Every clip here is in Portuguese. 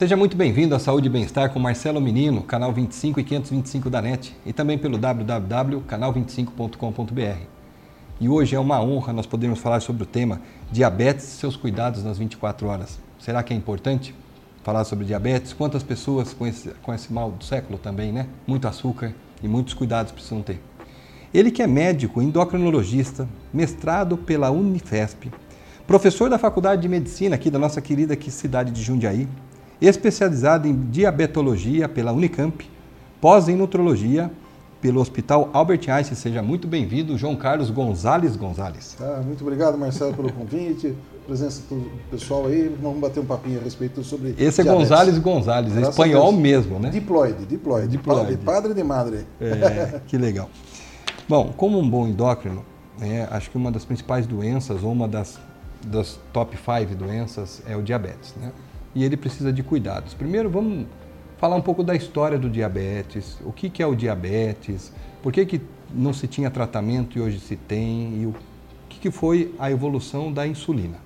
Seja muito bem-vindo à Saúde e Bem-Estar com Marcelo Menino, canal 25 e 525 da NET e também pelo www.canal25.com.br. E hoje é uma honra nós podermos falar sobre o tema diabetes e seus cuidados nas 24 horas. Será que é importante falar sobre diabetes? Quantas pessoas com esse, com esse mal do século também, né? Muito açúcar e muitos cuidados precisam ter. Ele que é médico, endocrinologista, mestrado pela Unifesp, professor da Faculdade de Medicina aqui da nossa querida aqui, cidade de Jundiaí, especializado em diabetologia pela Unicamp, pós em nutrologia pelo Hospital Albert Einstein. Seja muito bem-vindo, João Carlos Gonzalez Gonzalez. Ah, muito obrigado, Marcelo, pelo convite, presença do pessoal aí. Vamos bater um papinho a respeito sobre. Esse é diabetes. Gonzalez Gonzalez, é espanhol mesmo, né? Diploide, diploide. diploide. Padre, padre de madre. É, que legal. Bom, como um bom endócrino, é, acho que uma das principais doenças, ou uma das, das top 5 doenças, é o diabetes, né? E ele precisa de cuidados. Primeiro, vamos falar um pouco da história do diabetes, o que, que é o diabetes, por que, que não se tinha tratamento e hoje se tem, e o que, que foi a evolução da insulina.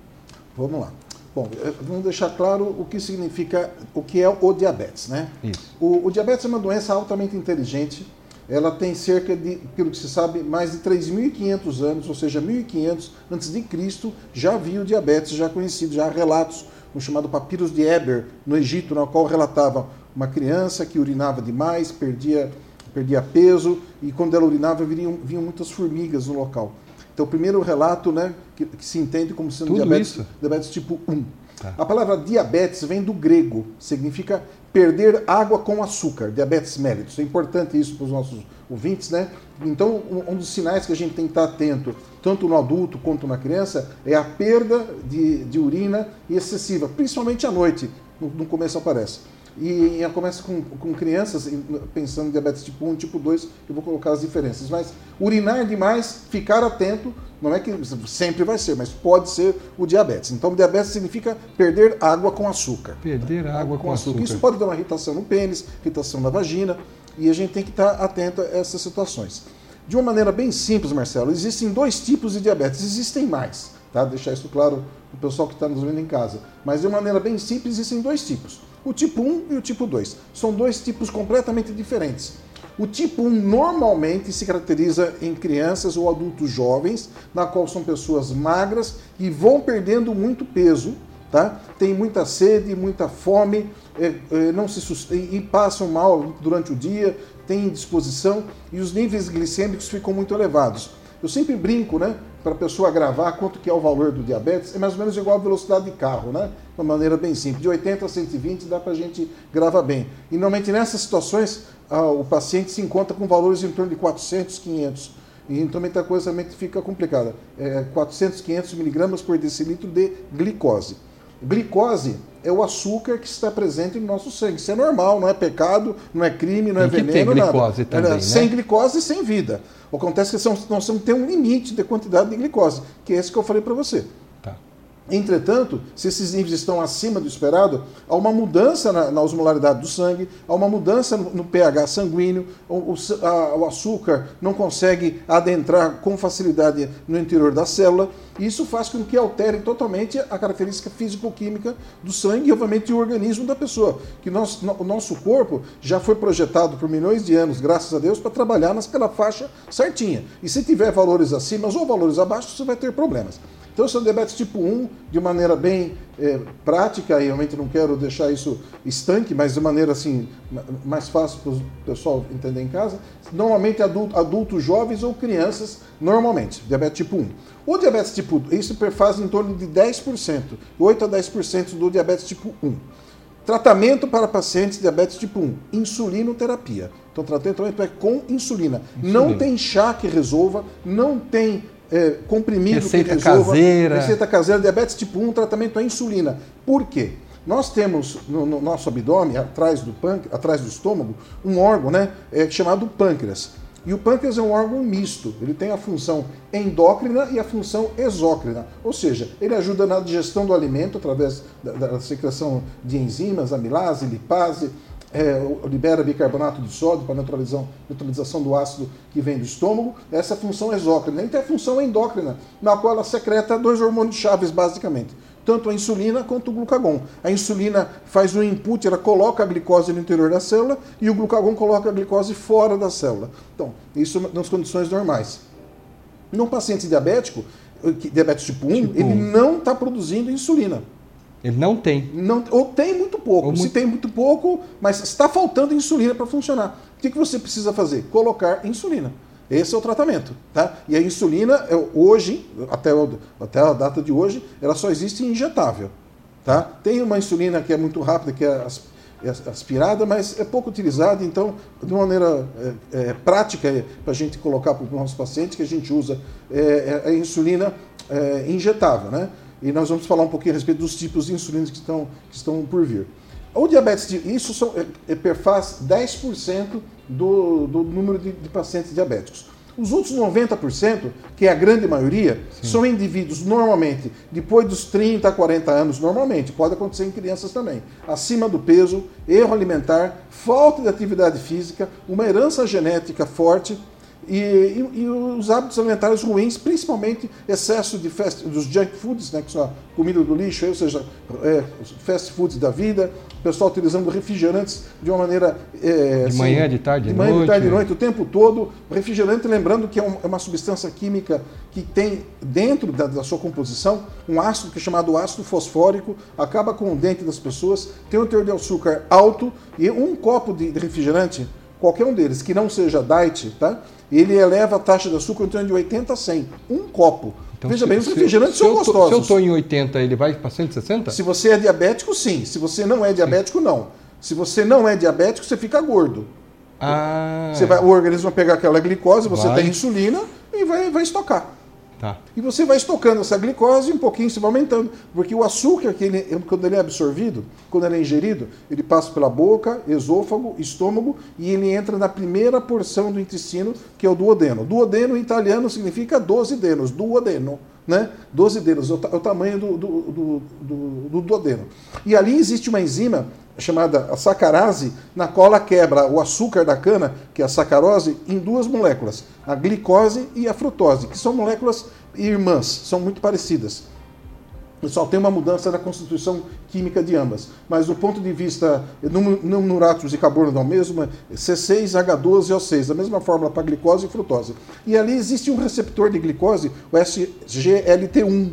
Vamos lá. Bom, eh, vamos deixar claro o que significa, o que é o diabetes, né? Isso. O, o diabetes é uma doença altamente inteligente, ela tem cerca de, pelo que se sabe, mais de 3.500 anos, ou seja, 1.500 antes de Cristo, já havia o diabetes, já conhecido, já há relatos no chamado Papiros de Eber, no Egito, na qual relatava uma criança que urinava demais, perdia, perdia peso, e quando ela urinava vinham, vinham muitas formigas no local. Então, o primeiro relato né, que, que se entende como sendo diabetes, diabetes tipo 1. Tá. A palavra diabetes vem do grego, significa perder água com açúcar, diabetes mellitus. É importante isso para os nossos ouvintes, né? Então, um dos sinais que a gente tem que estar atento, tanto no adulto quanto na criança, é a perda de, de urina excessiva, principalmente à noite, no, no começo aparece. E, e começa com, com crianças, pensando em diabetes tipo 1, tipo 2, eu vou colocar as diferenças. Mas urinar demais, ficar atento, não é que sempre vai ser, mas pode ser o diabetes. Então, diabetes significa perder água com açúcar. Perder água, água com, com açúcar. açúcar. Isso pode dar uma irritação no pênis, irritação na vagina, e a gente tem que estar atento a essas situações. De uma maneira bem simples, Marcelo, existem dois tipos de diabetes, existem mais, tá? Deixar isso claro para o pessoal que está nos vendo em casa. Mas de uma maneira bem simples, existem dois tipos: o tipo 1 e o tipo 2. São dois tipos completamente diferentes. O tipo 1 normalmente se caracteriza em crianças ou adultos jovens, na qual são pessoas magras e vão perdendo muito peso, tá? Tem muita sede, muita fome, é, é, não se sustem, e passam mal durante o dia, têm indisposição e os níveis glicêmicos ficam muito elevados. Eu sempre brinco, né, para a pessoa gravar quanto que é o valor do diabetes, é mais ou menos igual a velocidade de carro, né? De uma maneira bem simples. De 80 a 120 dá para a gente gravar bem. E normalmente nessas situações, ah, o paciente se encontra com valores em torno de 400, 500. E então muita coisa fica complicada. É 400, 500 miligramas por decilitro de glicose. Glicose é o açúcar que está presente no nosso sangue. Isso é normal, não é pecado, não é crime, não é tem veneno, que ter glicose nada. Também, né? Sem glicose, sem vida. Acontece que nós temos que ter um limite de quantidade de glicose, que é esse que eu falei para você. Entretanto, se esses níveis estão acima do esperado, há uma mudança na, na osmolaridade do sangue, há uma mudança no, no pH sanguíneo, o, o, a, o, açúcar não consegue adentrar com facilidade no interior da célula, e isso faz com que altere totalmente a característica físico-química do sangue e, obviamente, o organismo da pessoa. Que nós, no, o nosso corpo já foi projetado por milhões de anos, graças a Deus, para trabalhar naquela faixa certinha. E se tiver valores acima ou valores abaixo, você vai ter problemas. Então, esse é o diabetes tipo 1, de maneira bem é, prática, e realmente não quero deixar isso estanque, mas de maneira assim, mais fácil para o pessoal entender em casa. Normalmente, adulto, adultos jovens ou crianças, normalmente, diabetes tipo 1. O diabetes tipo 1, isso faz em torno de 10%, 8 a 10% do diabetes tipo 1. Tratamento para pacientes de diabetes tipo 1, insulinoterapia. Então, tratamento é com insulina. insulina. Não tem chá que resolva, não tem é, comprimido receita que resolva, caseira. receita caseira, diabetes tipo 1, tratamento à insulina. Por quê? Nós temos no, no nosso abdômen, atrás do, pâncreas, atrás do estômago, um órgão né, é, chamado pâncreas. E o pâncreas é um órgão misto, ele tem a função endócrina e a função exócrina, ou seja, ele ajuda na digestão do alimento através da, da secreção de enzimas, amilase, lipase, é, libera bicarbonato de sódio para neutralização, neutralização do ácido que vem do estômago, essa função exócrina. E tem a função endócrina, na qual ela secreta dois hormônios chaves, basicamente. tanto a insulina quanto o glucagon. A insulina faz um input, ela coloca a glicose no interior da célula e o glucagon coloca a glicose fora da célula. Então, isso nas condições normais. Num paciente diabético, diabetes tipo 1, tipo ele não está produzindo insulina. Ele não tem. Não, ou tem muito pouco. Ou Se muito... tem muito pouco, mas está faltando insulina para funcionar. O que, que você precisa fazer? Colocar insulina. Esse é o tratamento. Tá? E a insulina, é, hoje, até, até a data de hoje, ela só existe injetável. Tá? Tem uma insulina que é muito rápida, que é, é aspirada, mas é pouco utilizada, então, de uma maneira é, é, prática é, para a gente colocar para os nossos pacientes, que a gente usa é, é a insulina injetável. Né? E nós vamos falar um pouquinho a respeito dos tipos de insulina que estão, que estão por vir. O diabetes, isso são, é, perfaz 10% do, do número de, de, pacientes diabéticos. Os outros 90%, que é a grande maioria, Sim. são indivíduos normalmente, depois dos 30 a 40 anos, normalmente, pode acontecer em crianças também, acima do peso, erro alimentar, falta de atividade física, uma herança genética forte e, e, e, os hábitos alimentares ruins, principalmente excesso de fast, dos junk foods, né, que são a comida do lixo, ou seja, é, fast foods da vida, o pessoal utilizando refrigerantes de uma maneira. É, de assim, manhã, de tarde, de, de manhã, de tarde, de noite, o tempo todo. Refrigerante, lembrando que é, um, é uma substância química que tem dentro da, da, sua composição um ácido que é chamado ácido fosfórico, acaba com o dente das pessoas, tem um teor de açúcar alto e um copo de refrigerante, qualquer um deles, que não seja diet, tá? ele eleva a taxa de açúcar em torno de 80 a 100. Um copo. Então, Veja se, bem, os refrigerantes são gostosos. Se eu estou em 80, ele vai para 160? Se você é diabético, sim. Se você não é diabético, sim. não. Se você não é diabético, você fica gordo. Ah. Você vai, o organismo vai pegar aquela glicose, você vai. tem insulina e vai, vai estocar. Tá. E você vai estocando essa glicose e um pouquinho você vai aumentando. Porque o açúcar, que ele, quando ele é absorvido, quando ele é ingerido, ele passa pela boca, esôfago, estômago e ele entra na primeira porção do intestino, que é o duodeno. Duodeno em italiano significa 12 denos, duodeno. Né? 12 dedos, é o, é tamanho do, do, do, do duodeno. E ali existe uma enzima chamada a sacarase, na qual quebra o açúcar da cana, que é a sacarose, em duas moléculas, a glicose e a frutose, que são moléculas irmãs, são muito parecidas. Só tem uma mudança na constituição química de ambas. Mas do ponto de vista numeratos e carbono é o mesmo, C6H12O6, a mesma fórmula para glicose e frutose. E ali existe um receptor de glicose, o SGLT1,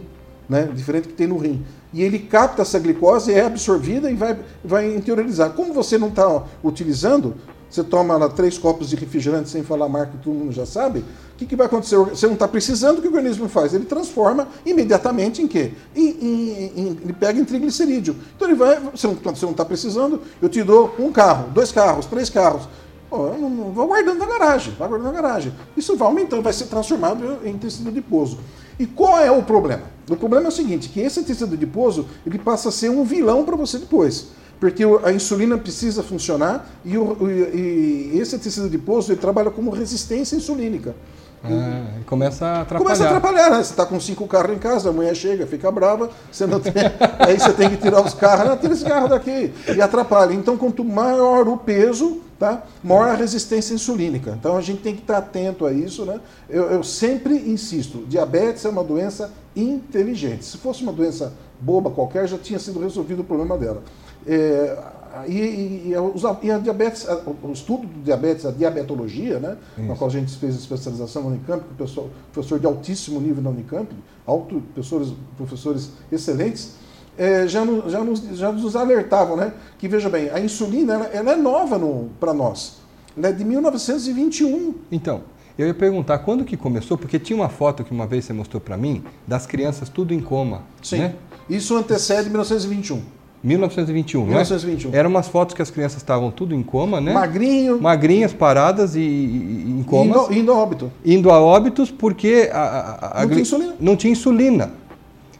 né, diferente que tem no rim e ele capta essa glicose, é absorvida e vai, vai interiorizar. Como você não está utilizando, você toma lá, três copos de refrigerante sem falar marca todo mundo já sabe, o que, que vai acontecer? Você não está precisando, o que o organismo faz? Ele transforma imediatamente em quê? Em, em, em, ele pega em triglicerídeo. Então ele vai, você não está precisando, eu te dou um carro, dois carros, três carros. Pô, eu não, não, vou guardando na garagem, vai guardando na garagem. Isso vai aumentando, vai ser transformado em tecido adiposo. E qual é o problema? O problema é o seguinte, que esse tecido adiposo ele passa a ser um vilão para você depois. Porque a insulina precisa funcionar e, o, e, esse tecido adiposo ele trabalha como resistência insulínica. Ah, começa a atrapalhar. Começa a atrapalhar, né? Você está com cinco carros em casa, a mulher chega, fica brava, você não tem... aí você tem que tirar os carros, não, tira esse carro daqui, e atrapalha. Então, quanto maior o peso, tá? maior a resistência insulínica. Então a gente tem que estar atento a isso. Né? Eu, eu, sempre insisto, diabetes é uma doença inteligente. Se fosse uma doença boba qualquer, já tinha sido resolvido o problema dela. É, e, e, e, a diabetes, o estudo do diabetes, a diabetologia, né, na qual a gente fez especialização na Unicamp, com professor de altíssimo nível na Unicamp, alto, professores, professores excelentes, é, já, no, já, nos, já nos alertavam, né? Que veja bem, a insulina ela, ela é nova para nós. Ela é de 1921. Então, eu ia perguntar quando que começou, porque tinha uma foto que uma vez você mostrou para mim das crianças tudo em coma. Sim. Né? Isso antecede 1921. 1921, 1921. Né? Eram umas fotos que as crianças estavam tudo em coma, né? Magrinho. Magrinhas, paradas e, e em coma. Indo, indo a óbito. Indo a óbitos porque a, a, a, não, tinha insulina. não tinha insulina.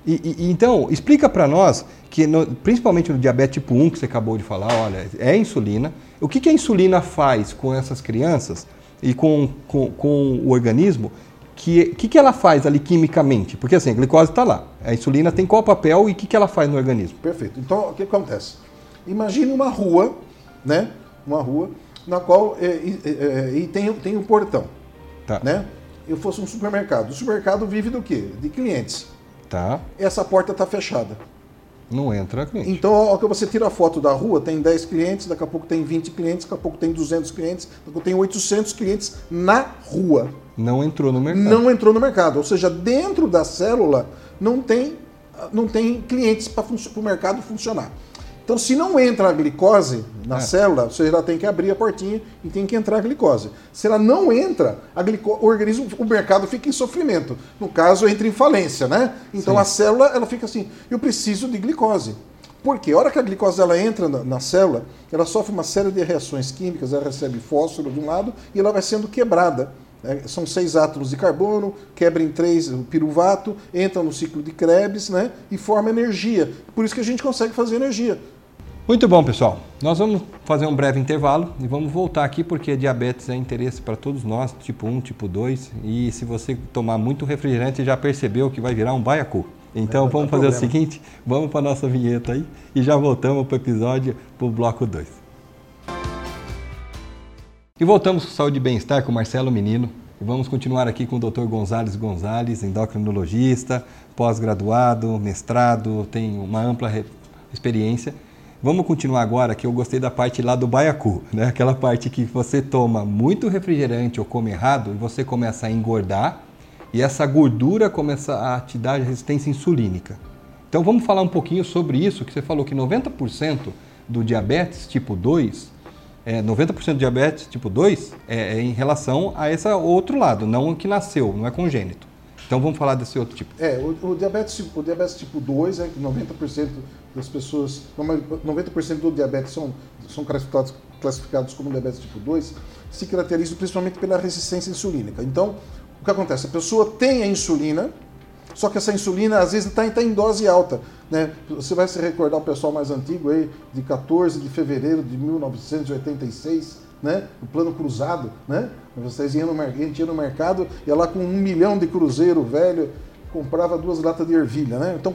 E, e, então, explica para nós que, no, principalmente no diabetes tipo 1, que você acabou de falar, olha, é insulina. O que, que a insulina faz com essas crianças e com, com, com o organismo? O que, que, que ela faz ali quimicamente? Porque assim, a glicose está lá. A insulina tem qual papel e o que, que ela faz no organismo? Perfeito. Então, o que acontece? Imagine uma rua, né? Uma rua na qual é, é, é, e tem, tem um portão. Tá. Né? Eu fosse um supermercado. O supermercado vive do quê? De clientes. Tá. Essa porta está fechada. Não entra cliente. Então, ao que você tira a foto da rua, tem 10 clientes, daqui a pouco tem 20 clientes, daqui a pouco tem 200 clientes, daqui a pouco tem 800 clientes na rua. Não entrou no mercado. Não entrou no mercado. Ou seja, dentro da célula não tem, não tem clientes para o mercado funcionar. Então, se não entra a glicose na é. célula, você já tem que abrir a portinha e tem que entrar a glicose. Se ela não entra, a glico... o organismo, o mercado fica em sofrimento. No caso, entra em falência, né? Então Sim. a célula ela fica assim: eu preciso de glicose. Por quê? A hora que a glicose ela entra na, na, célula, ela sofre uma série de reações químicas, ela recebe fósforo de um lado e ela vai sendo quebrada. Né? São seis átomos de carbono, quebra em três o piruvato, entra no ciclo de Krebs né? e forma energia. Por isso que a gente consegue fazer energia. Muito bom, pessoal. Nós vamos fazer um breve intervalo e vamos voltar aqui porque diabetes é interesse para todos nós, tipo 1, tipo 2. E se você tomar muito refrigerante, já percebeu que vai virar um baiacu. Então é, vamos fazer problema. o seguinte, vamos para a nossa vinheta aí e já voltamos para o episódio, para o bloco 2. E voltamos com Saúde e Bem-Estar com Marcelo Menino. E vamos continuar aqui com o Dr. Gonzales Gonzales, endocrinologista, pós-graduado, mestrado, tem uma ampla experiência Vamos continuar agora, que eu gostei da parte lá do baiacu, né? Aquela parte que você toma muito refrigerante ou come errado e você começa a engordar e essa gordura começa a te dar resistência insulínica. Então vamos falar um pouquinho sobre isso, que você falou que 90% do diabetes tipo 2, é, 90% do diabetes tipo 2 é, é em relação a esse outro lado, não o que nasceu, não é congênito. Então vamos falar desse outro tipo. É, o, o diabetes, o diabetes tipo 2 é que 90% das pessoas, 90% do diabetes são, são classificados, classificados como diabetes tipo 2, se caracterizam principalmente pela resistência insulínica. Então, o que acontece? A pessoa tem a insulina, só que essa insulina às vezes está tá em dose alta. Né? Você vai se recordar o pessoal mais antigo aí, de 14 de fevereiro de 1986, né? o plano cruzado, né? Vocês iam no, a gente ia no mercado, ia lá com um milhão de cruzeiro velho, comprava duas latas de ervilha, né? Então,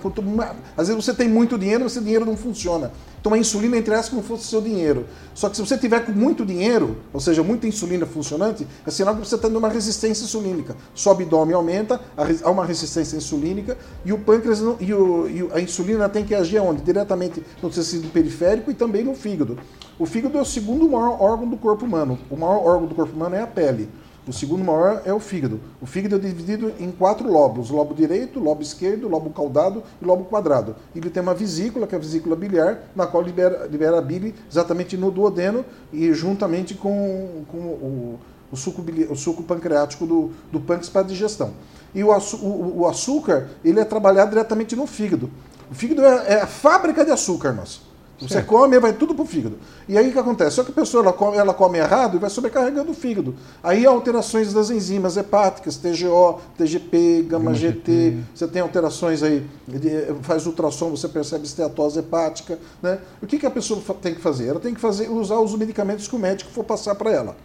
às vezes você tem muito dinheiro, mas esse dinheiro não funciona. Então a insulina entre como fosse seu dinheiro. Só que se você tiver com muito dinheiro, ou seja, muita insulina funcionante, é sinal que você está tendo uma resistência insulínica. Seu abdômen aumenta, há uma resistência insulínica e o pâncreas não, e, o, e a insulina tem que agir onde? Diretamente no tecido periférico e também no fígado. O fígado é o segundo maior órgão do corpo humano. O maior órgão do corpo humano é a pele. O segundo maior é o fígado. O fígado é dividido em quatro lóbulos: lobo direito, lobo esquerdo, lobo caudado e lobo quadrado. Ele tem uma vesícula, que é a vesícula biliar, na qual libera, libera a bile exatamente no duodeno e juntamente com, com o, o, suco, o suco pancreático do, do pâncreas para a digestão. E o, o, o, açúcar, ele é trabalhado diretamente no fígado. O fígado é, é a fábrica de açúcar, nosso. Você come, vai tudo para o fígado. E aí o que acontece? Só que a pessoa ela come, ela come errado e vai sobrecarregando o fígado. Aí alterações das enzimas hepáticas, TGO, TGP, gama GT, você tem alterações aí, faz ultrassom, você percebe esteatose hepática. Né? O que, que a pessoa tem que fazer? Ela tem que fazer, usar os medicamentos que o médico for passar para ela.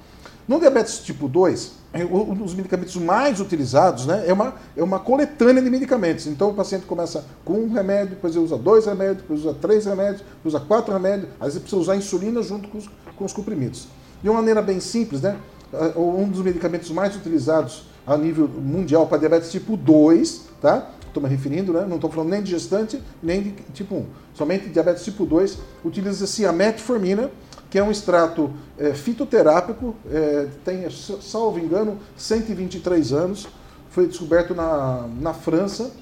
No diabetes tipo 2, é, um dos medicamentos mais utilizados né, é, uma, é uma coletânea de medicamentos. Então o paciente começa com um remédio, depois ele usa dois remédios, depois usa três remédios, usa quatro remédios, às vezes precisa usar insulina junto com os, com os comprimidos. De uma maneira bem simples, né, um dos medicamentos mais utilizados a nível mundial para diabetes tipo 2, tá? Estou me referindo, né? não estou falando nem de gestante, nem de tipo 1. Somente diabetes tipo 2 utiliza-se a metformina, que é um extrato é, fitoterápico, é, tem, salvo engano, 123 anos, foi descoberto na, na França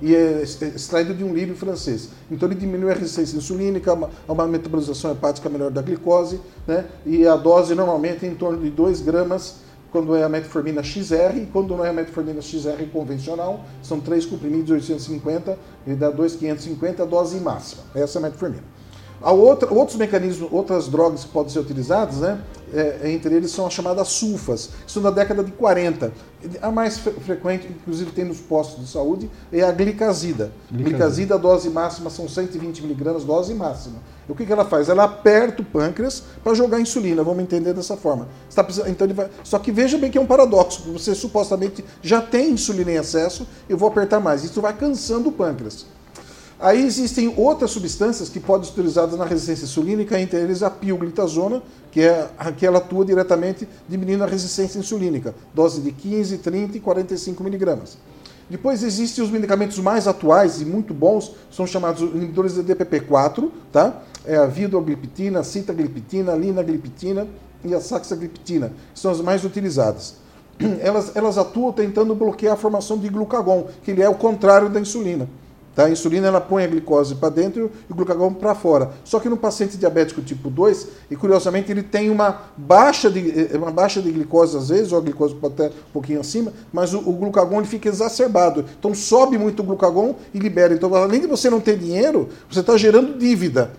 e é extraído de um lírio francês. Então ele diminui a resistência insulínica, há uma metabolização hepática melhor da glicose, né? e a dose normalmente é em torno de 2 gramas quando é a metformina XR e quando não é a metformina XR convencional, são três comprimidos de 850 e dá 2,550 a dose máxima. Essa é a metformina. Há outra, outros mecanismos, outras drogas que podem ser utilizadas, né? É, entre eles são as chamadas sulfas, são da década de 40. A mais fre frequente, inclusive tem nos postos de saúde, é a glicazida. Glicazida, glicazida dose máxima são 120 miligramas, dose máxima. E o que, que ela faz? Ela aperta o pâncreas para jogar insulina, vamos entender dessa forma. Tá então vai... Só que veja bem que é um paradoxo, você supostamente já tem insulina em excesso, eu vou apertar mais. Isso vai cansando o pâncreas. Aí existem outras substâncias que podem ser utilizadas na resistência insulínica, entre eles a pioglitazona, que é que ela atua diretamente diminuindo a resistência insulínica, dose de 15, 30 e 45 miligramas. Depois existem os medicamentos mais atuais e muito bons, são chamados inibidores de DPP-4, tá? É a vidogliptina, a citagliptina, a linagliptina e a saxagliptina, são as mais utilizadas. Elas, elas atuam tentando bloquear a formação de glucagon, que ele é o contrário da insulina. Tá? A insulina ela põe a glicose para dentro e o glucagon para fora. Só que no paciente diabético tipo 2, e curiosamente ele tem uma baixa de, eh, uma baixa de glicose às vezes, ou a glicose pode até um pouquinho acima, mas o, o glucagon ele fica exacerbado. Então sobe muito o glucagon e libera. Então além de você não ter dinheiro, você está gerando dívida.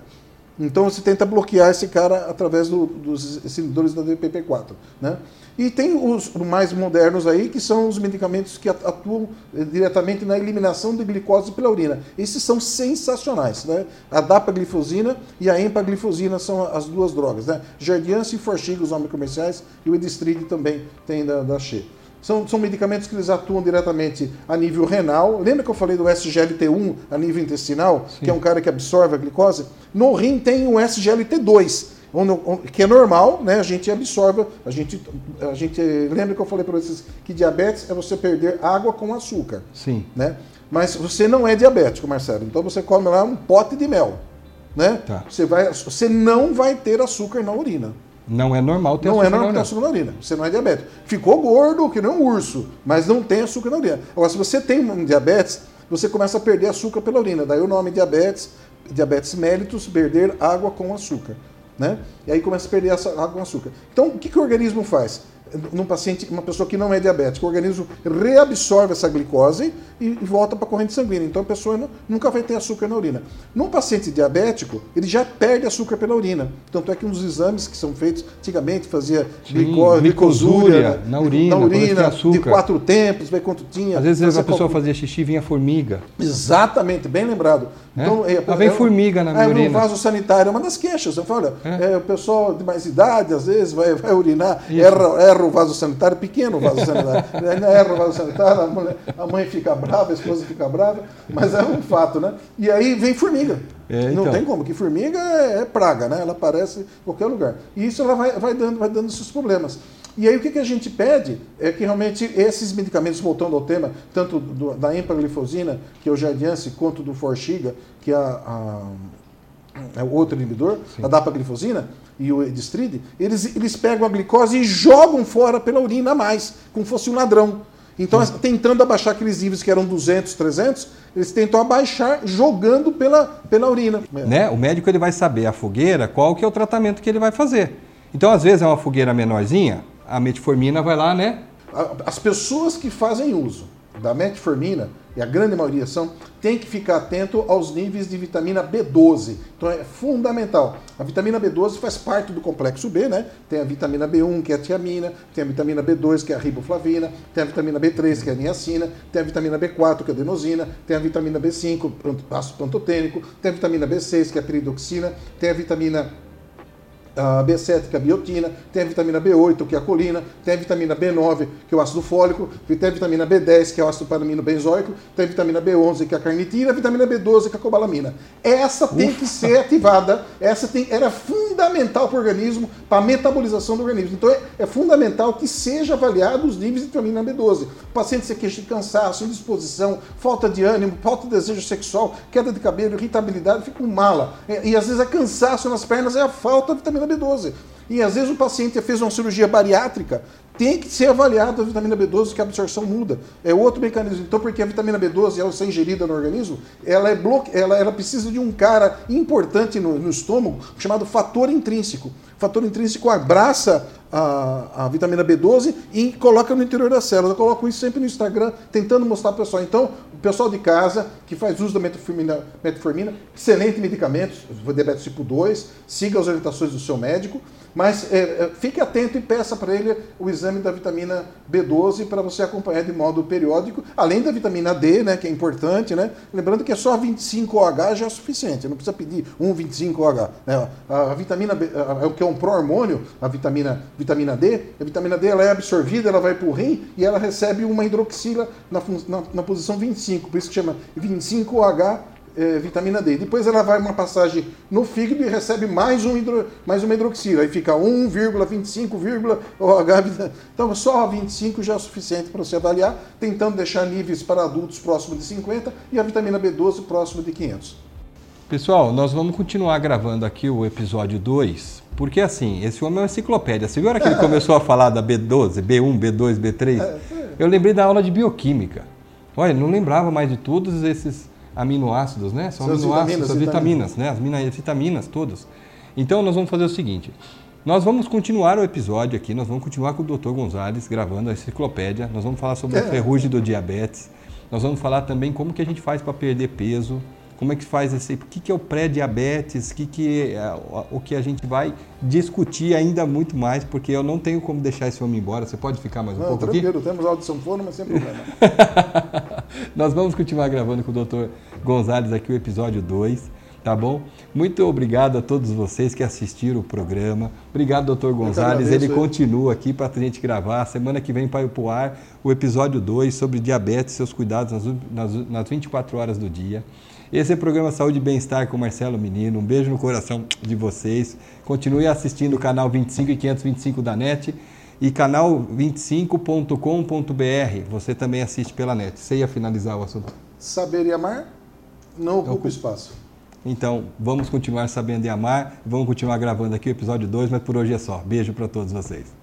Então você tenta bloquear esse cara através do, dos inibidores da DPP-4. Né? E tem os mais modernos aí, que são os medicamentos que atuam eh, diretamente na eliminação de glicose pela urina. Esses são sensacionais. Né? A dapaglifosina e a empaglifosina são as duas drogas. Né? Jardiance e Forxiga, os nomes comerciais, e o Edistride também tem da, da Xê. São, são medicamentos que eles atuam diretamente a nível renal. Lembra que eu falei do SGLT1 a nível intestinal, Sim. que é um cara que absorve a glicose? No rim tem o SGLT2, que é normal, né? A gente absorve, a gente, a gente lembra que eu falei para vocês que diabetes é você perder água com açúcar. Sim. Né? Mas você não é diabético, Marcelo. Então você come lá um pote de mel, né? Tá. Você vai, você não vai ter açúcar na urina. Não é normal ter não açúcar é normal ter açúcar na urina. Você não é diabético. Ficou gordo, que nem um urso, mas não tem açúcar na urina. Agora, se você tem um diabetes, você começa a perder açúcar pela urina. Daí o nome diabetes, diabetes mellitus, perder água com açúcar. Né? E aí começa a perder essa água com açúcar. Então, o que, que o organismo faz? Num paciente, uma pessoa que não é diabética, o organismo reabsorve essa glicose e, e volta para a corrente sanguínea. Então a pessoa não, nunca vai ter açúcar na urina. Num paciente diabético, ele já perde açúcar pela urina. Tanto é que uns exames que são feitos antigamente fazia glicose, glicosúria na urina, na urina de quatro tempos, ver quanto tinha. Às vezes a pessoa fazia xixi e vinha formiga. Exatamente, bem lembrado. É? Então, é, vem é, formiga na minha é, urina. No vaso sanitário, é uma das queixas. Eu falo, é. é. o pessoal de mais idade, às vezes, vai, vai urinar, erra, erra o vaso sanitário, pequeno o vaso sanitário. erra o vaso sanitário, a, mulher, a, mãe fica brava, a esposa fica brava, mas é um fato, né? E aí vem formiga. É, então. Não tem como, que formiga é, é, praga, né? Ela aparece em qualquer lugar. E isso ela vai, vai, dando, vai dando esses problemas. E aí o que, que a gente pede é que realmente esses medicamentos, voltando ao tema, tanto do, da empaglifosina, que é o Jardiance, quanto do Forxiga, que é a, a é o outro inibidor, Sim. a dapaglifosina e o edistride, eles, eles pegam a glicose e jogam fora pela urina a mais, como fosse um ladrão. Então, Sim. tentando abaixar aqueles níveis que eram 200, 300, eles tentam abaixar jogando pela, pela urina. Né? O médico ele vai saber a fogueira, qual que é o tratamento que ele vai fazer. Então, às vezes é uma fogueira menorzinha, a metformina vai lá, né? As pessoas que fazem uso da metformina, e a grande maioria são, tem que ficar atento aos níveis de vitamina B12. Então é fundamental. A vitamina B12 faz parte do complexo B, né? Tem a vitamina B1, que é a tiamina, tem a vitamina B2, que é a riboflavina, tem a vitamina B3, que é a niacina, tem a vitamina B4, que é a adenosina, tem a vitamina B5, ácido pantotênico, tem a vitamina B6, que é a peridoxina, tem a vitamina a B7, que é a biotina, tem a vitamina B8, que é a colina, tem a vitamina B9, que é o ácido fólico, tem a vitamina B10, que é o ácido paramino benzoico, tem a vitamina B11, que é a carnitina, e a vitamina B12, que é a cobalamina. Essa tem Ufa. que ser ativada, essa tem, era fundamental para o organismo, para a metabolização do organismo. Então é, é, fundamental que seja avaliado os níveis de vitamina B12. O paciente se queixa de cansaço, indisposição, falta de ânimo, falta de desejo sexual, queda de cabelo, irritabilidade, fica um mala. É, e às vezes é cansaço nas pernas, é a falta de vitamina vitamina B12. E às vezes o paciente fez uma cirurgia bariátrica, tem que ser avaliado a vitamina B12, que a absorção muda. É outro mecanismo. Então, porque a vitamina B12, ela ser ingerida no organismo, ela, é bloque... ela, ela precisa de um cara importante no, no estômago, chamado fator intrínseco. O fator intrínseco abraça a, a, vitamina B12 e coloca no interior das células. Eu coloco isso sempre no Instagram, tentando mostrar para o pessoal. Então, o pessoal de casa que faz uso da metformina, metformina excelente medicamento, diabetes tipo 2, siga as orientações do seu médico. Mas é, é, fique atento e peça para ele o exame da vitamina B12 para você acompanhar de modo periódico, além da vitamina D, né, que é importante, né? Lembrando que é só 25OH já é suficiente, não precisa pedir 1,25OH. Né? A, a, vitamina B, a, que é um pró-hormônio, a vitamina, vitamina D, a vitamina D ela é absorvida, ela vai para o rim e ela recebe uma hidroxila na, na, na posição 25, por isso que chama 25OH é, vitamina D. Depois ela vai uma passagem no fígado e recebe mais, um hidro, mais uma hidroxila. Aí fica 1,25, OH. Então só 25 já é o suficiente para você avaliar, tentando deixar níveis para adultos próximo de 50 e a vitamina B12 próximo de 500. Pessoal, nós vamos continuar gravando aqui o episódio 2, porque assim, esse homem é uma enciclopédia. Você viu hora que ele começou a falar da B12, B1, B2, B3? Eu lembrei da aula de bioquímica. Olha, não lembrava mais de todos esses aminoácidos, né? São aminoácidos, as vitaminas, vitaminas, né? As vitaminas todas. Então nós vamos fazer o seguinte. Nós vamos continuar o episódio aqui, nós vamos continuar com o Dr. Gonzalez gravando a enciclopédia, nós vamos falar sobre é. a ferrugem do diabetes, nós vamos falar também como que a gente faz para perder peso, como é que faz esse, o que, que é o pré-diabetes, que que é, o que a gente vai discutir ainda muito mais, porque eu não tenho como deixar esse homem embora. Você pode ficar mais um não, pouco tranquilo, aqui? temos audição fone, mas sem problema. Nós vamos continuar gravando com o Dr. Gonzalez aqui o episódio 2 tá bom? Muito obrigado a todos vocês que assistiram o programa. Obrigado, doutor Gonzalez. Ele continua aqui para a gente gravar. Semana que vem para o ar o episódio 2 sobre diabetes e seus cuidados nas, nas, nas 24 horas do dia. Esse é o programa Saúde e Bem-Estar com Marcelo Menino. Um beijo no coração de vocês. Continue assistindo o canal 25 e 525 da NET e canal 25.com.br. Você também assiste pela NET. Você ia finalizar o assunto? Saber e amar não ocupa espaço. Então, vamos continuar sabendo e amar. Vamos continuar gravando aqui o episódio 2, mas por hoje é só. Beijo para todos vocês.